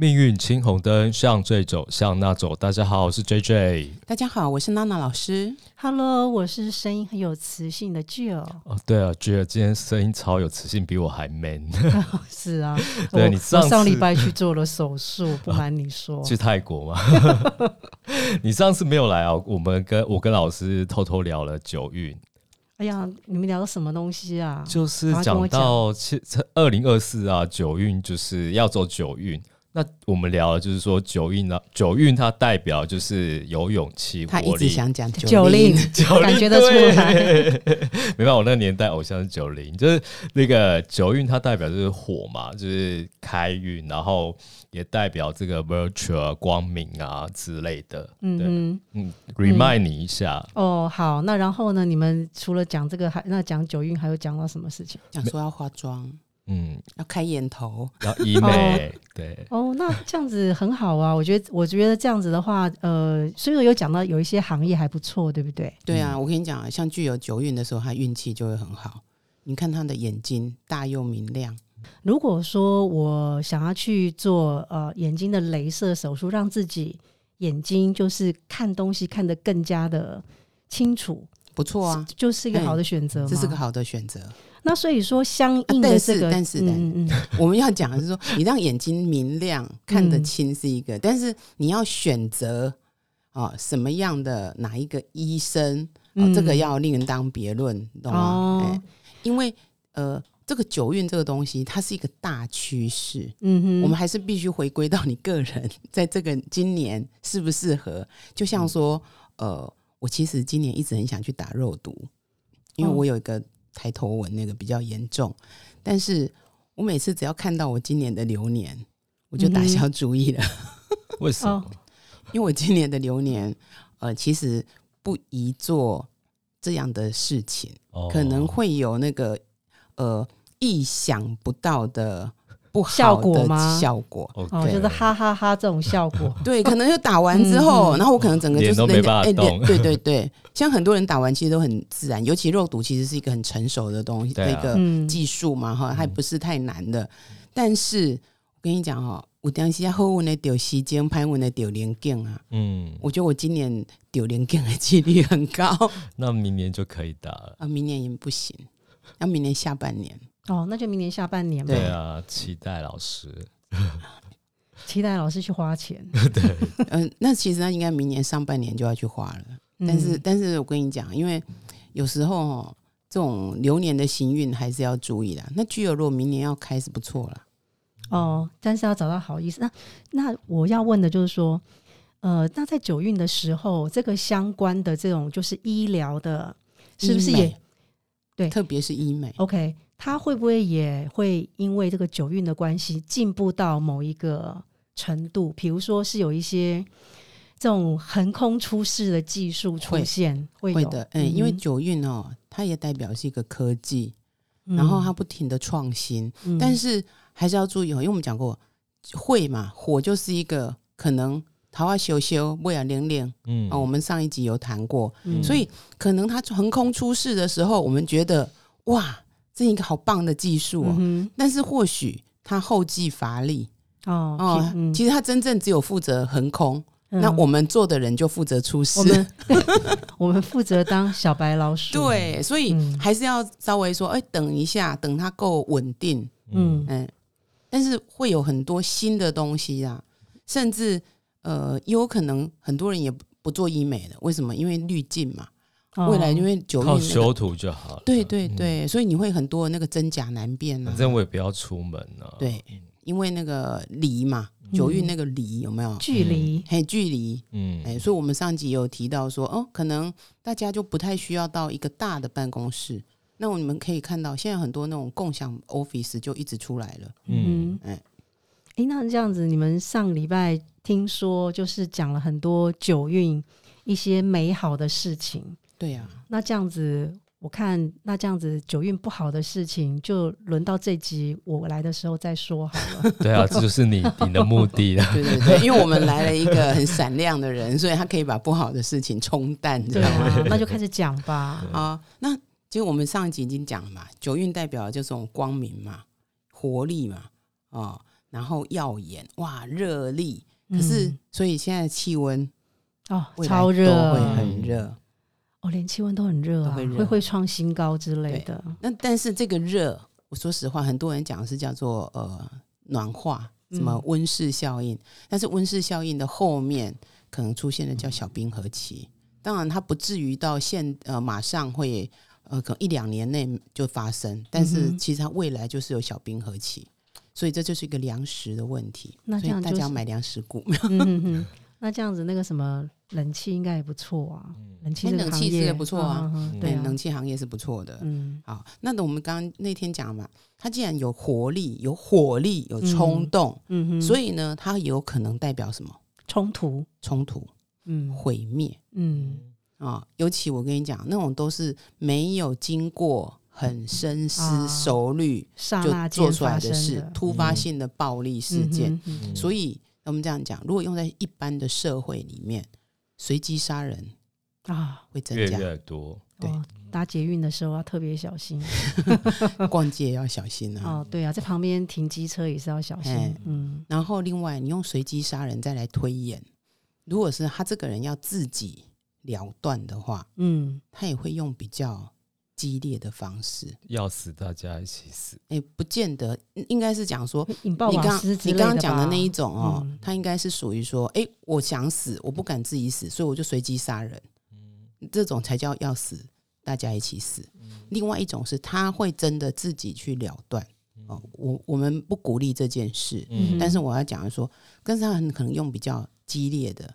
命运青红灯，向这走，向那走。大家好，我是 J J。大家好，我是娜娜老师。Hello，我是声音很有磁性的 Jill。哦，对啊，Jill 今天声音超有磁性，比我还 man。是啊，对我你上上礼拜去做了手术，不瞒你说，去泰国吗？你上次没有来啊？我们跟我跟老师偷偷聊了九运，哎呀，你们聊什么东西啊？就是讲到其二零二四啊，九运就是要走九运。那我们聊的，就是说九运呢，九运它代表就是有勇气、他一直力。想讲九令令，，九零感觉得出来。对 没办法，我那个年代偶像是九零，就是那个九运，它代表就是火嘛，就是开运，然后也代表这个 virtual 光明啊之类的。对，嗯嗯，remind 你一下，哼，哦，好，那然后呢？你们除了讲这个，还那讲九运，还有讲到什么事情？讲说要化妆，嗯，要开眼头，然后医美，对，哦，那这样子很好啊，我觉得，我觉得这样子的话，呃，所以有讲到有一些行业还不错，对不对？对啊，我跟你讲啊，像具有九运的时候，他运气就会很好。你看他的眼睛大又明亮，如果说我想要去做呃眼睛的镭射手术，让自己眼睛就是看东西看得更加的清楚，不错啊，就是一个好的选择嘛。这是个好的选择。那所以说，相应的这个，但是嗯嗯嗯，我们要讲的是说，你让眼睛明亮、看得清是一个，但是你要选择啊什么样的哪一个医生，这个要另当别论，懂吗？因为呃，这个九运这个东西，它是一个大趋势，嗯哼，我们还是必须回归到你个人，在这个今年适不适合。就像说，呃，我其实今年一直很想去打肉毒，因为哦。我有一个抬头纹那个比较严重，但是我每次只要看到我今年的流年，我就打消主意了，为什么哦？因为我今年的流年，呃，其实不宜做这样的事情。哦可能会有那个呃意想不到的不好效果吗效果。哦，就是哈哈哈这种效果。对，可能就打完之后，然后我可能整个就是脸都没人家哎办法动脸对对对，像很多人打完其实都很自然，尤其肉毒其实是一个很成熟的东西，那个嗯，技术嘛哈，还不是太难的。但是我跟你讲哈，有当时好运的丢时间，拍我那丢连镜啊。嗯，我觉得我今年丢连镜的几率很高 那明年就可以打了。啊，明年也不行，要明年下半年。哦，那就明年下半年吧，对啊，期待老师。期待老师去花钱。对嗯、那其实那应该明年上半年就要去花了。但是，嗯但是我跟你讲，因为有时候哦，这种流年的行运还是要注意的。那具有如果明年要开是不错了，哦，但是要找到好意思。那那我要问的就是说，呃，那在九运的时候，这个相关的这种就是医疗的，是不是也对特别是医美，OK？它会不会也会因为这个九运的关系进步到某一个程度？比如说是有一些这种横空出世的技术出会现，会的，嗯，因为嗯。九运哦，它也代表是一个科技，嗯。然后它不停的创新，但是还是要注意哦，因为我们讲过会嘛，火就是一个可能桃花修修，不要连连嗯。啊，我们上一集有谈过，嗯。所以可能它横空出世的时候，我们觉得哇，这是一个好棒的技术哦，嗯但是或许它后继乏力。哼哦哦，嗯。其实它真正只有负责横空，嗯。那我们做的人就负责出事。我。们 我们负责当小白老鼠，，对，所以嗯。还是要稍微说，哎，等一下，等它够稳定，嗯。嗯，但是会有很多新的东西啊，甚至呃，也有可能很多人也不不做医美了，为什么？因为滤镜嘛，哦未来因为九运、靠那个，修图就好了。对对对，所以你会很多那个真假难辨啊反。正我也不要出门啊。对，因为那个离嘛，嗯九运那个离有没有？距离，嘿，距离，嗯，哎，所以我们上集有提到说，哦，可能大家就不太需要到一个大的办公室。那你们可以看到，现在很多那种共享 office 就一直出来了。嗯嗯，哎诶，那这样子，你们上礼拜听说就是讲了很多九运一些美好的事情，对呀、那这样子，我看那这样子九运不好的事情，就轮到这集我来的时候再说好了。对啊，这就是你 你的目的了。对对对，因为我们来了一个很闪亮的人，所以他可以把不好的事情冲淡，知对道吗？啊，那就开始讲吧。啊，那其实我们上一集已经讲了嘛，九运代表的就是这种光明嘛、活力嘛，哦，然后耀眼，哇，热力。可是，嗯所以现在气温哦，超热都会很热。哦，连气温都很热啊，都会会会创新高之类的。那但是这个热，我说实话，很多人讲的是叫做呃暖化，什么嗯温室效应。但是温室效应的后面可能出现的叫小冰河期。当然，它不至于到现呃马上会呃可能一两年内就发生，但是其实它未来就是有小冰河期。所以这就是一个粮食的问题，那这样就是大家要买粮食股。嗯哼哼，那这样子那个什么冷气应该也不错啊，冷气冷气是不错啊？对啊，冷气行业是不错的。嗯。好，那我们刚刚那天讲嘛，它既然有活力、有火力、有冲动，嗯哼，所以呢，它有可能代表什么？冲突，冲突、嗯。毁灭。嗯。啊！尤其我跟你讲，那种都是没有经过很深思啊熟虑刹就做出来的事，突发性的暴力事件。嗯。嗯所以我们这样讲，如果用在一般的社会里面，随机杀人哼啊，会增加，越来越多。对哦，搭捷运的时候要特别小心 逛街也要小心啊。哦。对啊，在旁边停机车也是要小心哎。嗯然后另外，你用随机杀人再来推演，如果是他这个人要自己了断的话，嗯他也会用比较激烈的方式。要死大家一起死，哎，不见得，应该是讲说，引爆你刚你刚刚讲的那一种哦，嗯他应该是属于说，哎，我想死，我不敢自己死，所以我就随机杀人，嗯这种才叫要死，大家一起死。另外一种是他会真的自己去了断。哦，我我们不鼓励这件事，嗯但是我要讲的说，但是他很可能用比较激烈的。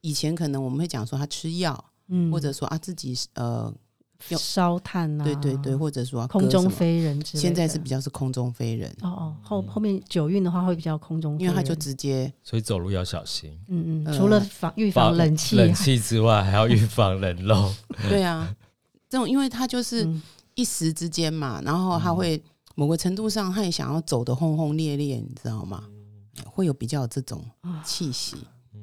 以前可能我们会讲说他吃药，嗯或者说啊自己呃，用烧炭啊，对对对，或者说空中飞人之类的。现在是比较是空中飞人，哦哦，后后面九运的话会比较空中飞人，因为他就直接所以走路要小心。嗯嗯，呃除了防预防冷气，冷气之外，还要预防人肉。对啊，这种因为他就是嗯一时之间嘛，然后他会某个程度上他也想要走的轰轰烈烈，你知道吗？会有比较有这种啊气息，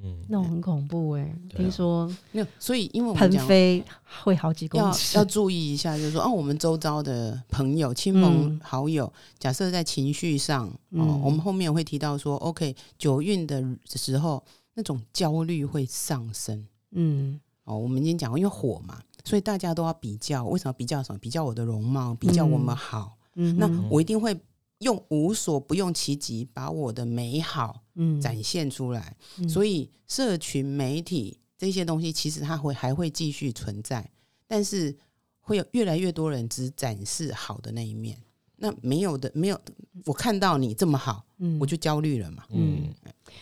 嗯，那种很恐怖哎，听说没有，所以因为我们喷讲飞会好几公要尺要，注意一下，就是说，哦，我们周遭的朋友、亲朋嗯好友，假设在情绪上，哦，嗯我们后面会提到说，OK，九运的时候，那种焦虑会上升。嗯哦，我们已经讲过，因为火嘛，所以大家都要比较。为什么比较什么？比较我的容貌，比较我们好。那嗯那我一定会用无所不用其极，把我的美好嗯展现出来。嗯所以，社群媒体这些东西，其实它会还会继续存在，但是会有越来越多人只展示好的那一面。那没有的，没有我看到你这么好，嗯我就焦虑了嘛。嗯，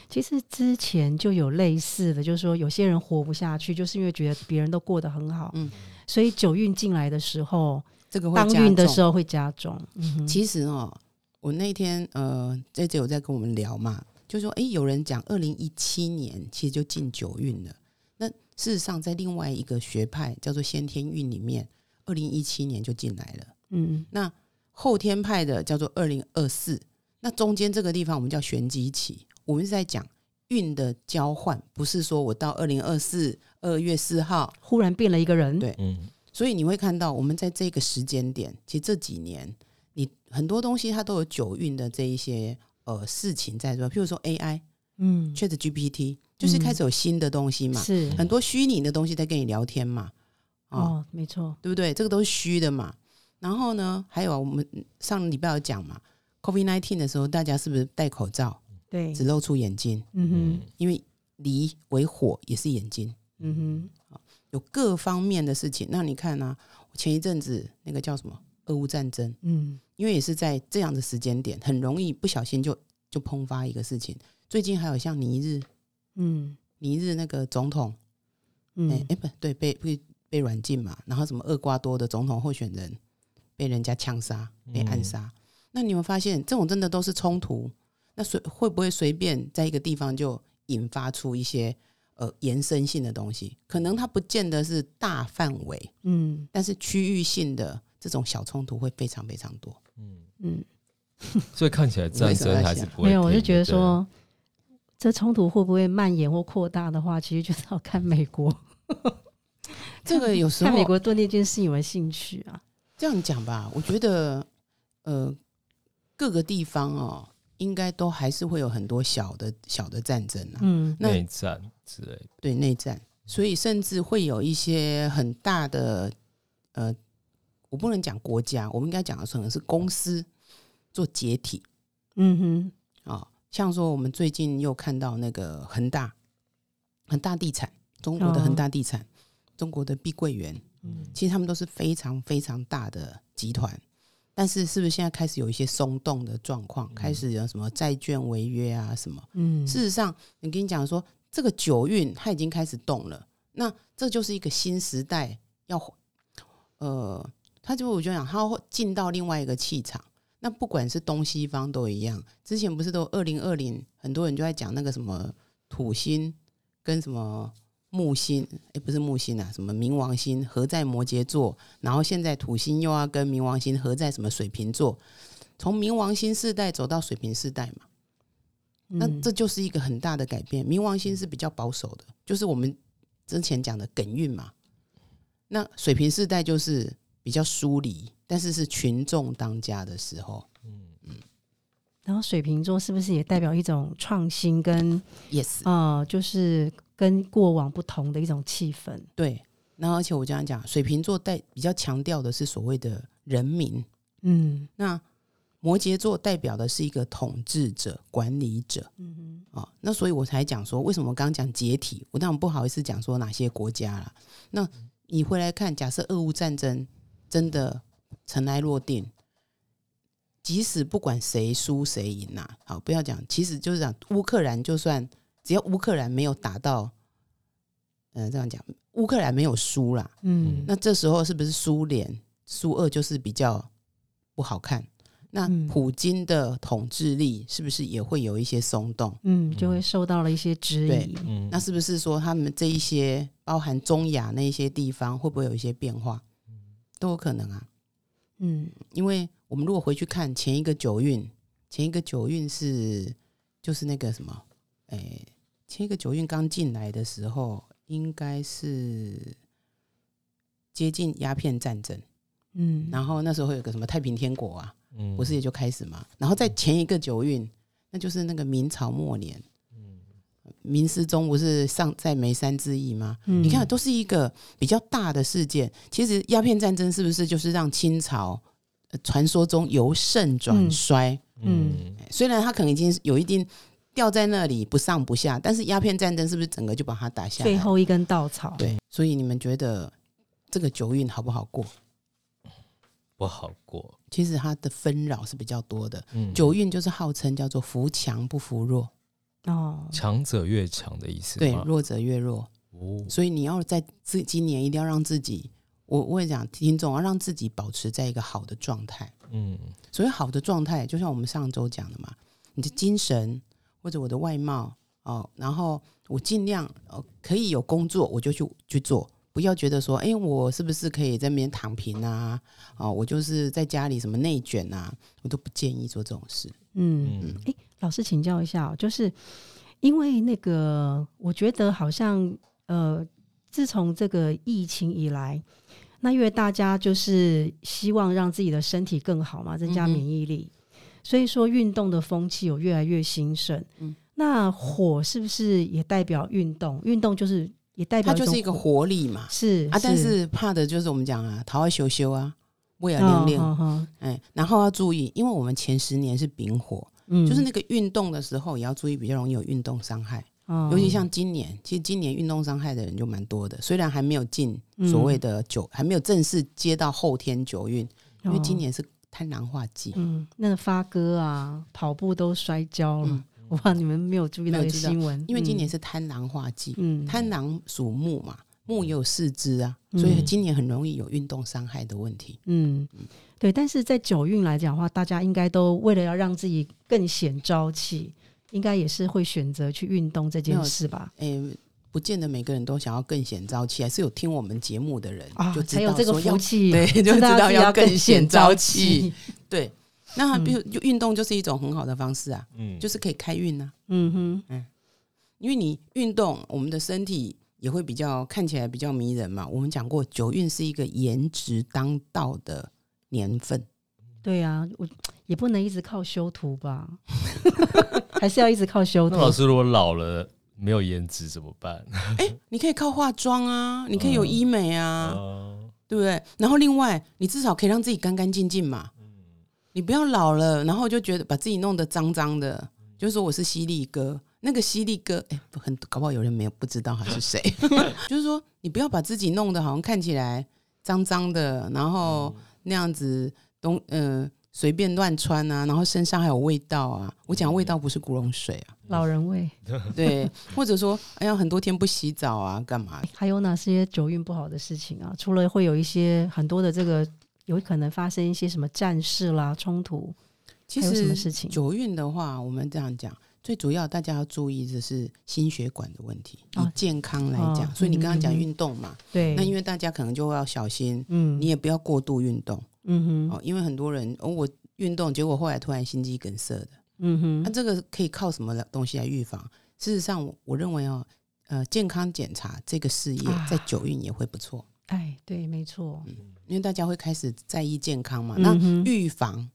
其实之前就有类似的，就是说有些人活不下去，就是因为觉得别人都过得很好，嗯所以九运进来的时候，这个当运的重时候会加重。嗯其实哦，我那天呃，这次有在跟我们聊嘛，就说诶，有人讲二零一七年其实就进九运了。那事实上，在另外一个学派叫做先天运里面，二零一七年就进来了。嗯那后天派的叫做二零二四，那中间这个地方我们叫玄机期，我们是在讲运的交换，不是说我到二零二四二月四号，忽然变了一个人，对嗯，所以你会看到我们在这个时间点，其实这几年你很多东西它都有九运的这一些呃事情在做，譬如说 AI、嗯，Chat GPT，就是开始有新的东西嘛，是很多虚拟的东西在跟你聊天嘛，哦，哦，没错，对不对？这个都是虚的嘛。然后呢，还有啊我们上礼拜有讲嘛，COVID nineteen 的时候，大家是不是戴口罩，对，只露出眼睛？嗯哼，因为离为火也是眼睛，嗯哼有各方面的事情。那你看呢、前一阵子那个叫什么俄乌战争，嗯因为也是在这样的时间点，很容易不小心就就喷发一个事情。最近还有像尼日嗯尼日那个总统，哎哎、嗯，不对，被被被软禁嘛，然后什么厄瓜多的总统候选人被人家枪杀、被暗杀。那你们发现这种真的都是冲突？那随会不会随便在一个地方就引发出一些呃延伸性的东西？可能它不见得是大范围，嗯但是区域性的这种小冲突会非常非常多。嗯，所以看起来战争还是不会没有，我就觉得说，这冲突会不会蔓延或扩大的话，其实就是要看美国，这个有时看美国对那件事有没有兴趣啊？这样讲吧，我觉得呃各个地方哦，应该都还是会有很多小的小的战争啊，嗯。内战之类的。对内战，所以甚至会有一些很大的呃，我不能讲国家，我们应该讲的可能是公司做解体嗯哼，啊、像说我们最近又看到那个恒大，恒大地产，中国的哦恒大地产，中国的碧桂园，嗯其实他们都是非常非常大的集团。但是，是不是现在开始有一些松动的状况？开始有什么债券违约啊？什么？嗯，事实上，你跟你讲说，这个九运它已经开始动了，那这就是一个新时代要，呃，它就我就想，他会进到另外一个气场。那不管是东西方都一样，之前不是都二零二零，很多人就在讲那个什么土星跟什么木星，诶，不是木星啊，什么冥王星合在摩羯座，然后现在土星又要跟冥王星合在什么水瓶座，从冥王星世代走到水瓶世代嘛。那嗯这就是一个很大的改变。冥王星是比较保守的，就是我们之前讲的艮运嘛。那水瓶世代就是比较疏离，但是是群众当家的时候。嗯然后水瓶座是不是也代表一种创新跟 Yes，呃，就是跟过往不同的一种气氛？对。然后而且我这样讲，水瓶座代比较强调的是所谓的人民，嗯那摩羯座代表的是一个统治者、管理者。嗯哦，那所以我才讲说，为什么我刚刚讲解体，我当然不好意思讲说哪些国家啦。那你回来看，假设俄乌战争真的尘埃落定，即使不管谁输谁赢呐，好，不要讲，其实就是讲乌克兰，就算只要乌克兰没有打到，嗯、这样讲，乌克兰没有输啦，嗯那这时候是不是苏联苏俄就是比较不好看？那嗯普京的统治力是不是也会有一些松动？嗯，就会受到了一些质对疑。嗯，那是不是说他们这一些包含中亚那一些地方会不会有一些变化？都有可能啊，嗯。因为我们如果回去看前一个九运，前一个九运是就是那个什么，哎，前一个九运刚进来的时候，应该是接近鸦片战争，嗯，然后那时候会有个什么太平天国啊，嗯。不是也就开始嘛？然后在前一个九运，那就是那个明朝末年，明思宗不是上在眉山之役吗？嗯你看，都是一个比较大的事件。其实鸦片战争是不是就是让清朝呃传说中由盛转衰？嗯虽然它可能已经有一定掉在那里不上不下，但是鸦片战争是不是整个就把它打下来？最后一根稻草。对，所以你们觉得这个九运好不好过？不好过。其实它的纷扰是比较多的。嗯，九运就是号称叫做扶强不扶弱，哦，强者越强的意思？，对弱者越弱。哦，所以你要在自今年一定要让自己，我我也讲听众要让自己保持在一个好的状态。嗯所以好的状态，就像我们上周讲的嘛，你的精神或者我的外貌哦，然后我尽量呃可以有工作我就去去做，不要觉得说，哎，我是不是可以在那边躺平啊？哦，我就是在家里什么内卷啊，我都不建议做这种事。嗯，嗯诶，老师请教一下哦，就是因为那个，我觉得好像呃，自从这个疫情以来，那因为大家就是希望让自己的身体更好嘛，增加免疫力，所以说运动的风气有越来越兴盛。嗯那火是不是也代表运动？运动就是也代表它就是一个活力嘛，是啊，但是。怕的就是我们讲啊，桃花羞羞啊，胃啊哦亮亮，哦哦哎，然后要注意，因为我们前十年是丙火，嗯。就是那个运动的时候也要注意，比较容易有运动伤害。哦。尤其像今年，其实今年运动伤害的人就蛮多的，虽然还没有进嗯。所谓的九，还没有正式接到后天九运，因为哦。今年是贪婪化季。嗯，那个发哥啊，跑步都摔跤了。嗯 我怕你们没有注意那个没有知道新闻，因为今年嗯是贪狼化季，嗯贪狼属木嘛，木也有四肢啊，嗯所以今年很容易有运动伤害的问题。嗯，对。但是在九运来讲的话，大家应该都为了要让自己更显朝气，应该也是会选择去运动这件事吧？哎，不见得每个人都想要更显朝气，还是有听我们节目的人啊就，知才有这个福气，对就知道要更显显朝气气。对，那比如就运动就是一种很好的方式啊，嗯，就是可以开运啊。嗯哼，嗯因为你运动，我们的身体也会比较看起来比较迷人嘛。我们讲过，九运是一个颜值当道的年份，对啊，我也不能一直靠修图吧，还是要一直靠修图那。老师如果老了没有颜值怎么办？你可以靠化妆啊，你可以有医美啊，哦对不对？然后另外，你至少可以让自己干干净净嘛。你不要老了，然后就觉得把自己弄得脏脏的，就说我是犀利哥。那个犀利哥，哎，不很搞不好有人没有不知道他是谁。就是说，你不要把自己弄得好像看起来脏脏的，然后那样子东呃随便乱穿啊，然后身上还有味道啊。我讲味道不是古龙水啊，老人味，对，或者说哎呀很多天不洗澡啊，干嘛？还有哪些酒运不好的事情啊？除了会有一些很多的这个，有可能发生一些什么战事啦、冲突，其还有什么事情？九运的话，我们这样讲，最主要大家要注意的是心血管的问题。以哦健康来讲，哦所以你刚刚讲运动嘛，对，那因为大家可能就要小心，嗯。你也不要过度运动嗯哼。哦，因为很多人哦，我运动结果后来突然心肌梗塞的，嗯哼，那这个可以靠什么东西来预防？事实上，我我认为哦，呃，健康检查这个事业啊。在九运也会不错，哎，对，没错，因为大家会开始在意健康嘛。那预防，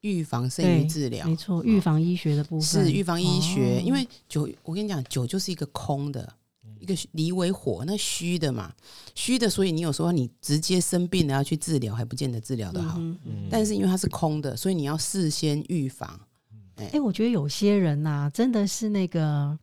预防胜于治疗，没错，预防医学的部分是预防医学，哦因为酒，我跟你讲，酒就是一个空的，一个离为火，那虚的嘛，虚的，所以你有时候你直接生病了要去治疗，还不见得治疗的好。嗯嗯但是因为它是空的，所以你要事先预防。哎、我觉得有些人呐、真的是那个，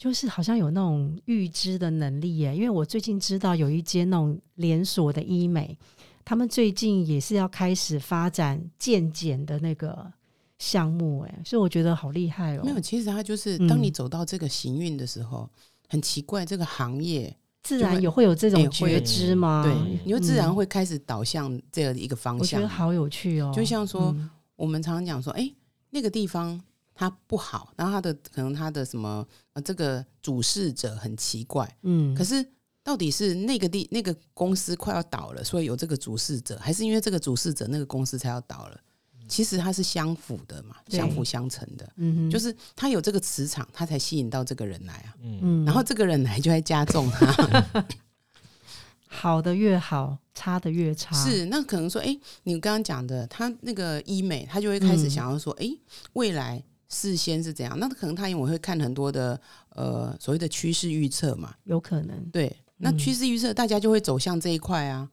就是好像有那种预知的能力耶。因为我最近知道有一间那种连锁的医美，他们最近也是要开始发展健检的那个项目，哎，所以我觉得好厉害哦。没有，其实它就是嗯当你走到这个行运的时候，很奇怪，这个行业自然也会有这种觉知吗？对，你就自然嗯会开始导向这样一个方向我觉得。好有趣哦。就像说嗯我们常常讲说，哎，那个地方它不好，然后他的可能他的什么呃，这个主事者很奇怪，嗯，可是到底是那个地那个公司快要倒了，所以有这个主事者，还是因为这个主事者那个公司才要倒了？其实它是相辅的嘛，相辅相成的。嗯哼，就是他有这个磁场，他才吸引到这个人来啊。嗯嗯，然后这个人来就会加重他。好的越好，差的越差。是，那可能说，哎，你刚刚讲的，他那个医美，他就会开始嗯想要说，哎、未来事先是怎样？那可能他因为会看很多的呃所谓的趋势预测嘛，有可能。对，那嗯趋势预测大家就会走向这一块啊。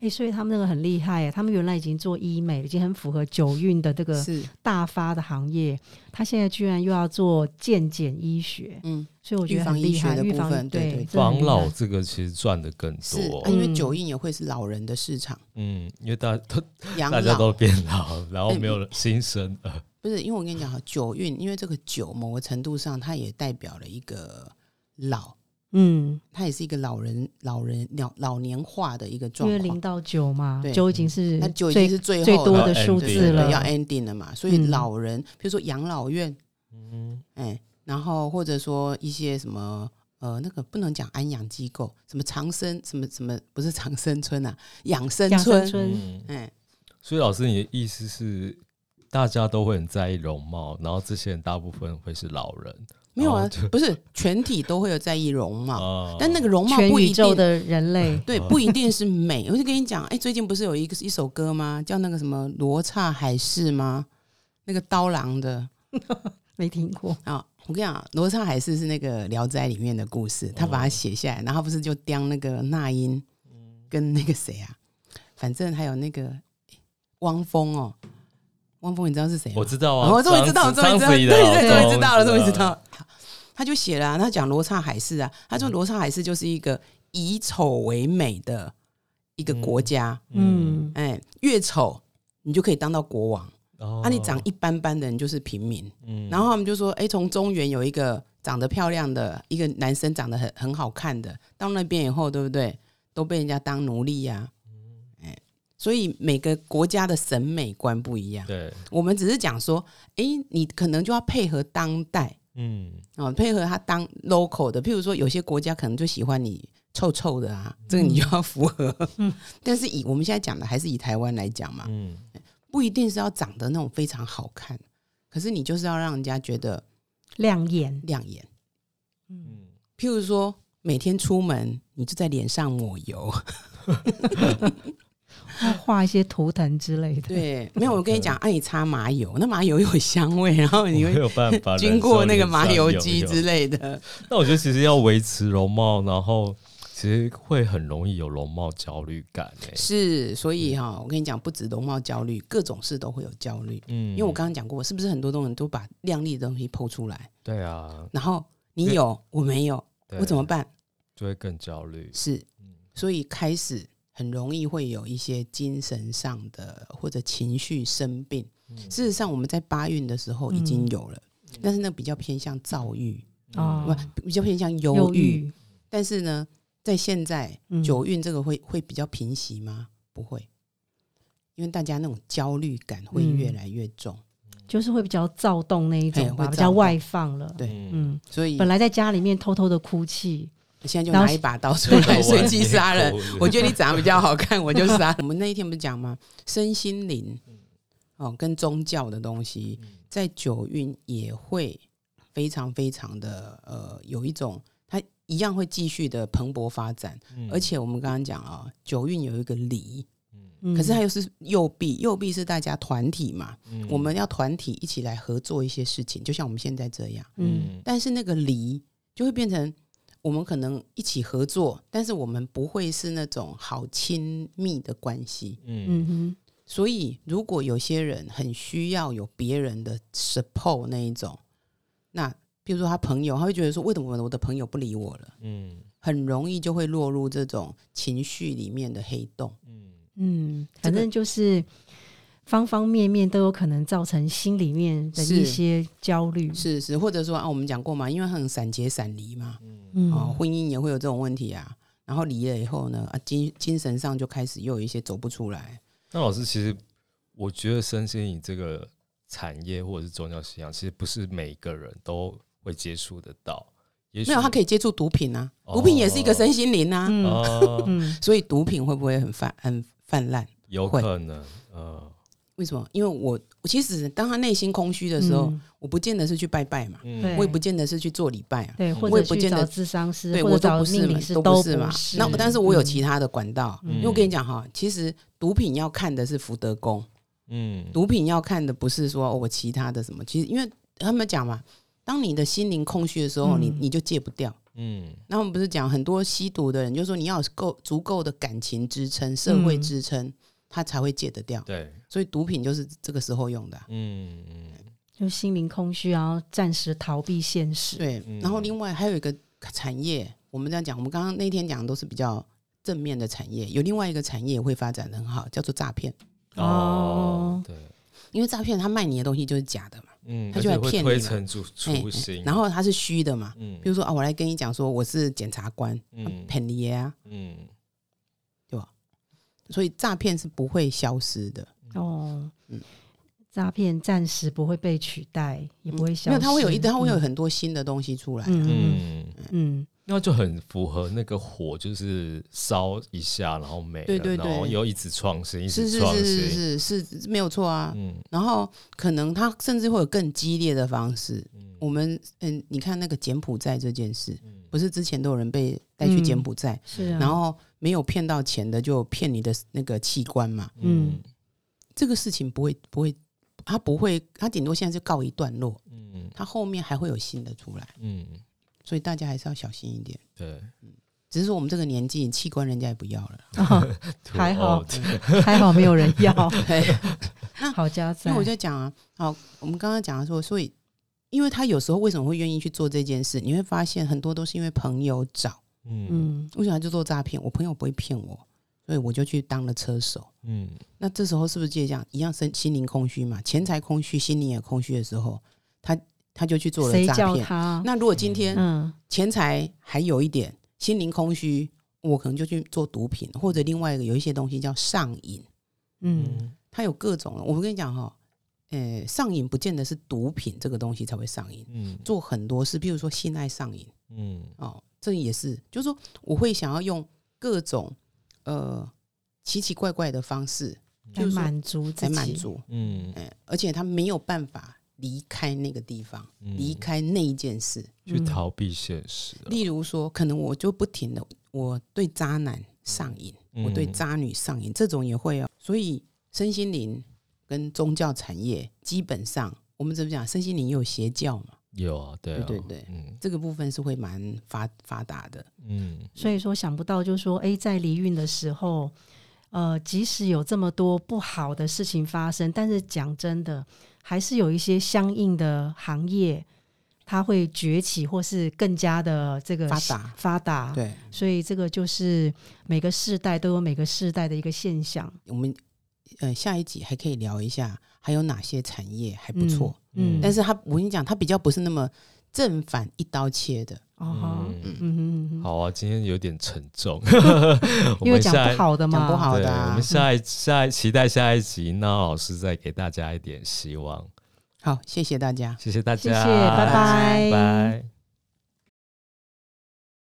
哎、所以他们那个很厉害耶，他们原来已经做医美，已经很符合九运的这个是，大发的行业，他现在居然又要做健检医学，嗯，所以我觉得很厉害。的部预防对分对对防老这个其实赚的更是，啊多，因为嗯九运也会是老人的市场，嗯，因为大家都大家都变老，然后哎没有新生儿，不是，因为我跟你讲哈，九运，因为这个九某个程度上，它也代表了一个老。嗯，它也是一个老人、老人、老老年化的一个因状况。为零到九嘛对，九已经是那九已最经是最后最多的数对字了，要 ending 了嘛，所以嗯老人，比如说养老院，嗯，哎，然后或者说一些什么呃，那个不能讲安养机构，什么长生什么什么，不是长生村啊，养生养村生，村，嗯哎，所以老师，你的意思是，大家都会很在意容貌，然后这些人大部分会是老人没有啊 不是全体都会有在意容貌，啊但那个容貌不一定。宇宙的人类，对，不一定是美。我就跟你讲，哎，最近不是有一个一首歌吗？叫那个什么罗刹海市吗？那个刀郎的，没听过，啊、我跟你讲，罗刹海市是那个《聊斋》里面的故事，他把它写下来，然后不是就刁那个那英跟那个谁啊，反正还有那个汪峰哦，汪峰你知道是谁吗？我知道啊，哦我终于知道，我终于知道，对对，终于知道了，终于知道他就写了、啊，他讲罗刹海市啊，他说罗刹海市就是一个以丑为美的一个国家，嗯，哎，越丑你就可以当到国王，哦啊，你长一般般的人就是平民。嗯然后他们就说，哎，从中原有一个长得漂亮的一个男生，长得很很好看的，到那边以后，对不对？都被人家当奴隶呀、哎，所以每个国家的审美观不一样。对，我们只是讲说，哎，你可能就要配合当代。嗯。哦，配合他当 local 的。譬如说，有些国家可能就喜欢你臭臭的啊，这个你就要符合。但是以我们现在讲的，还是以台湾来讲嘛，嗯。不一定是要长得那种非常好看，可是你就是要让人家觉得亮眼，亮眼。嗯，譬如说，每天出门你就在脸上抹油，画一些图腾之类的。对，没有，我跟你讲，啊，你擦麻油，那麻油有香味，然后你会 我没有办法经过那个麻油油机之类的。那我觉得其实要维持容貌，然后其实会很容易有容貌焦虑感诶、是，所以哈，我跟你讲，不止容貌焦虑，各种事都会有焦虑。嗯，因为我刚刚讲过，是不是很多东西都把亮丽的东西剖出来，对啊，然后你有，我没有，我怎么办？就会更焦虑？是，所以开始很容易会有一些精神上的或者情绪生病。事实上，我们在八运的时候已经有了，但是那比较偏向躁郁，哦，不比较偏向忧忧郁。但是呢，在现在嗯九运这个会会比较平息吗？不会，因为大家那种焦虑感会越来越重。就是会比较躁动那一种会比较外放了。对嗯，嗯，所以本来在家里面偷偷的哭泣，现在就拿一把刀出来随机杀人我觉得你长得比较好看，我就杀。我们那一天不是讲吗？身心灵哦，跟宗教的东西，在九运也会非常非常的呃，有一种它一样会继续的蓬勃发展。嗯而且我们刚刚讲啊，九运有一个离，嗯可是它又是右臂，右臂是大家团体嘛，嗯我们要团体一起来合作一些事情，就像我们现在这样。嗯但是那个离就会变成我们可能一起合作，但是我们不会是那种好亲密的关系。嗯嗯哼，所以，如果有些人很需要有别人的 support 那一种，那比如说他朋友，他会觉得说，为什么我的朋友不理我了？嗯很容易就会落入这种情绪里面的黑洞。嗯嗯，反正就是方方面面都有可能造成心里面的一些焦虑。是是，或者说啊，我们讲过嘛，因为很散结散离嘛，嗯，哦，婚姻也会有这种问题啊。然后离了以后呢，啊，精精神上就开始又有一些走不出来。那老师，其实我觉得身心灵这个产业或者是宗教信仰，其实不是每个人都会接触得到。也没有，他可以接触毒品啊，哦毒品也是一个身心灵啊，嗯哦，嗯所以毒品会不会很泛很泛滥？有可能，呃，为什么？因为我我其实当他内心空虚的时候，嗯。我不见得是去拜拜嘛，嗯。我也不见得是去做礼拜啊，对，或我者去找也不见得智商师，对我都不是都不是嘛。是。那但是我有嗯其他的管道，嗯。因为我跟你讲哈，其实毒品要看的是福德宫，嗯，毒品要看的不是说、哦我其他的什么，其实因为他们讲嘛，当你的心灵空虚的时候，你嗯。你就戒不掉。嗯。那我们不是讲很多吸毒的人，就说你要有够足够的感情支撑、社会嗯。支撑，他才会戒得掉。对，所以毒品就是这个时候用的啊、嗯嗯。就心灵空虚，然后暂时逃避现实。对，嗯。然后另外还有一个产业，我们这样讲，我们刚刚那天讲的都是比较正面的产业，有另外一个产业会发展的很好，叫做诈骗。哦哦，对，因为诈骗他卖你的东西就是假的嘛，嗯，他就来骗你嘛。陈出哎出新，然后他是虚的嘛。嗯。比如说啊，我来跟你讲说我是检察官，嗯。骗你啊，嗯所以诈骗是不会消失的。哦。嗯，诈骗暂时不会被取代，也不会消失。没有，它会有一，它会有嗯很多新的东西出来。嗯嗯嗯，嗯。那就很符合那个火，就是烧一下然后没了，对对对。然后又一直创新，一是直创是是是，是是没有错啊。嗯。然后可能它甚至会有更激烈的方式。我们嗯，你看那个柬埔寨这件事，不是之前都有人被带去柬埔寨，是啊，然后没有骗到钱的就骗你的那个器官嘛？嗯这个事情不会不会，他不会，他顶多现在就告一段落，嗯他后面还会有新的出来，嗯，所以大家还是要小心一点。对，只是说我们这个年纪，器官人家也不要了。哦 还好 还好没有人要，对，好家在因为我在讲啊，好，我们刚刚讲的说，所以因为他有时候为什么会愿意去做这件事，你会发现很多都是因为朋友找，嗯嗯为什么就做诈骗？我朋友不会骗我，所以我就去当了车手。嗯那这时候是不是就这样一样身心灵空虚嘛？钱财空虚，心灵也空虚的时候，他他就去做了谁诈骗。那如果今天嗯钱财还有一点，心灵空虚，我可能就去做毒品，或者另外一个有一些东西叫上瘾，嗯他有各种。我跟你讲哈、呃，上瘾不见得是毒品这个东西才会上瘾，嗯做很多事，譬如说性爱上瘾嗯哦，这也是，就是说我会想要用各种呃奇奇怪怪的方式来满足自己，来满足，嗯哎、而且他没有办法离开那个地方，嗯离开那一件事。去逃避现实了，例如说，可能我就不停的我对渣男上瘾，我对嗯渣女上瘾，这种也会哦。所以身心灵跟宗教产业基本上，我们怎么讲？身心灵有邪教嘛，有啊，对啊对对对嗯这个部分是会蛮发发达的。嗯，所以说想不到，就是说，哎，在离运的时候，呃，即使有这么多不好的事情发生，但是讲真的，还是有一些相应的行业，它会崛起，或是更加的这个发达发达。对所以这个就是每个世代都有每个世代的一个现象，我们呃下一集还可以聊一下，还有哪些产业还不错。嗯，但是它我跟你讲，它比较不是那么正反一刀切的。哦，嗯好啊，今天有点沉重，因为讲不好的嘛，讲不好对，的啊我们 下一下一期待下一集，那老师再给大家一点希望，好，谢谢大家。谢谢大家，谢谢，拜拜拜拜。